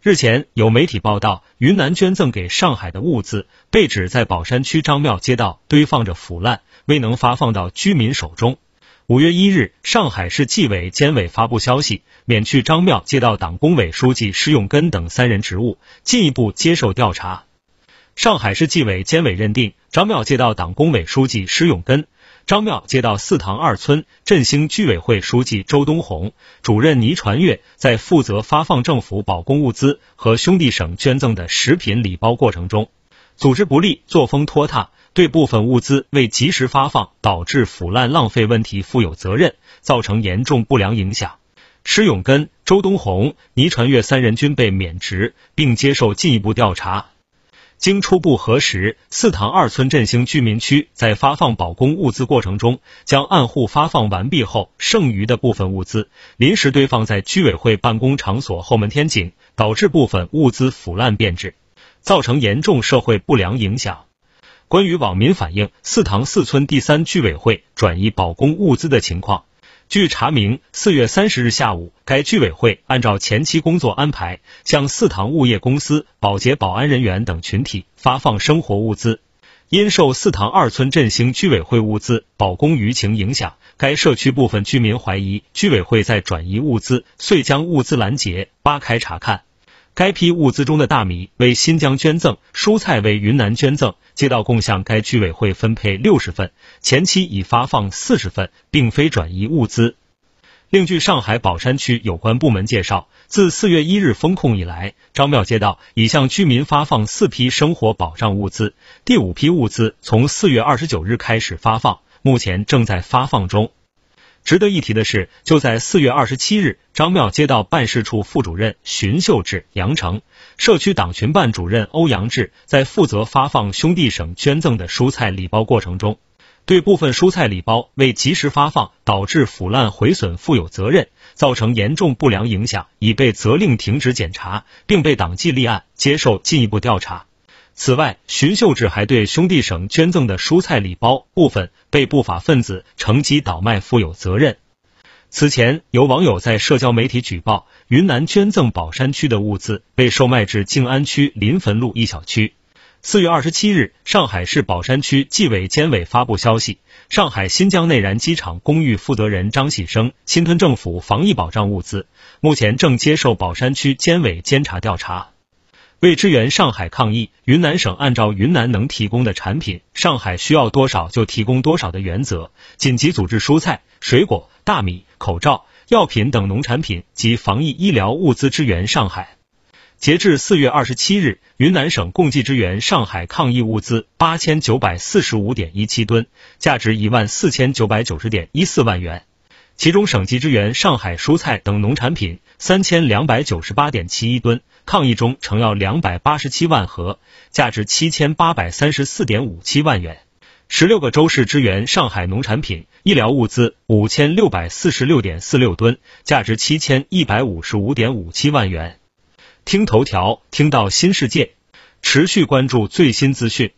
日前有媒体报道，云南捐赠给上海的物资被指在宝山区张庙街道堆放着腐烂，未能发放到居民手中。五月一日，上海市纪委监委发布消息，免去张庙街道党工委书记施永根等三人职务，进一步接受调查。上海市纪委监委认定，张庙街道党工委书记施永根。张庙街道四塘二村振兴居委会书记周东红、主任倪传月在负责发放政府保供物资和兄弟省捐赠的食品礼包过程中，组织不力、作风拖沓，对部分物资未及时发放导致腐烂浪费问题负有责任，造成严重不良影响。施永根、周东红、倪传月三人均被免职，并接受进一步调查。经初步核实，四塘二村振兴居民区在发放保供物资过程中，将按户发放完毕后剩余的部分物资临时堆放在居委会办公场所后门天井，导致部分物资腐烂变质，造成严重社会不良影响。关于网民反映四塘四村第三居委会转移保供物资的情况。据查明，四月三十日下午，该居委会按照前期工作安排，向四塘物业公司、保洁、保安人员等群体发放生活物资。因受四塘二村振兴居委会物资保供舆情影响，该社区部分居民怀疑居委会在转移物资，遂将物资拦截，扒开查看。该批物资中的大米为新疆捐赠，蔬菜为云南捐赠。街道共向该居委会分配六十份，前期已发放四十份，并非转移物资。另据上海宝山区有关部门介绍，自四月一日封控以来，张庙街道已向居民发放四批生活保障物资，第五批物资从四月二十九日开始发放，目前正在发放中。值得一提的是，就在四月二十七日，张庙街道办事处副主任荀秀志、杨成，社区党群办主任欧阳志在负责发放兄弟省捐赠的蔬菜礼包过程中，对部分蔬菜礼包未及时发放导致腐烂毁损负有责任，造成严重不良影响，已被责令停职检查，并被党纪立案，接受进一步调查。此外，荀秀智还对兄弟省捐赠的蔬菜礼包部分被不法分子乘机倒卖负有责任。此前，有网友在社交媒体举报，云南捐赠宝山区的物资被售卖至静安区临汾路一小区。四月二十七日，上海市宝山区纪委监委发布消息，上海新疆内燃机场公寓负责人张喜生侵吞政府防疫保障物资，目前正接受宝山区监委监察调查。为支援上海抗疫，云南省按照云南能提供的产品，上海需要多少就提供多少的原则，紧急组织蔬菜、水果、大米、口罩、药品等农产品及防疫医疗物资支援上海。截至四月二十七日，云南省共计支援上海抗疫物资八千九百四十五点一七吨，价值一万四千九百九十点一四万元。其中，省级支援上海蔬菜等农产品三千两百九十八点七一吨，抗疫中成药两百八十七万盒，价值七千八百三十四点五七万元。十六个州市支援上海农产品、医疗物资五千六百四十六点四六吨，价值七千一百五十五点五七万元。听头条，听到新世界，持续关注最新资讯。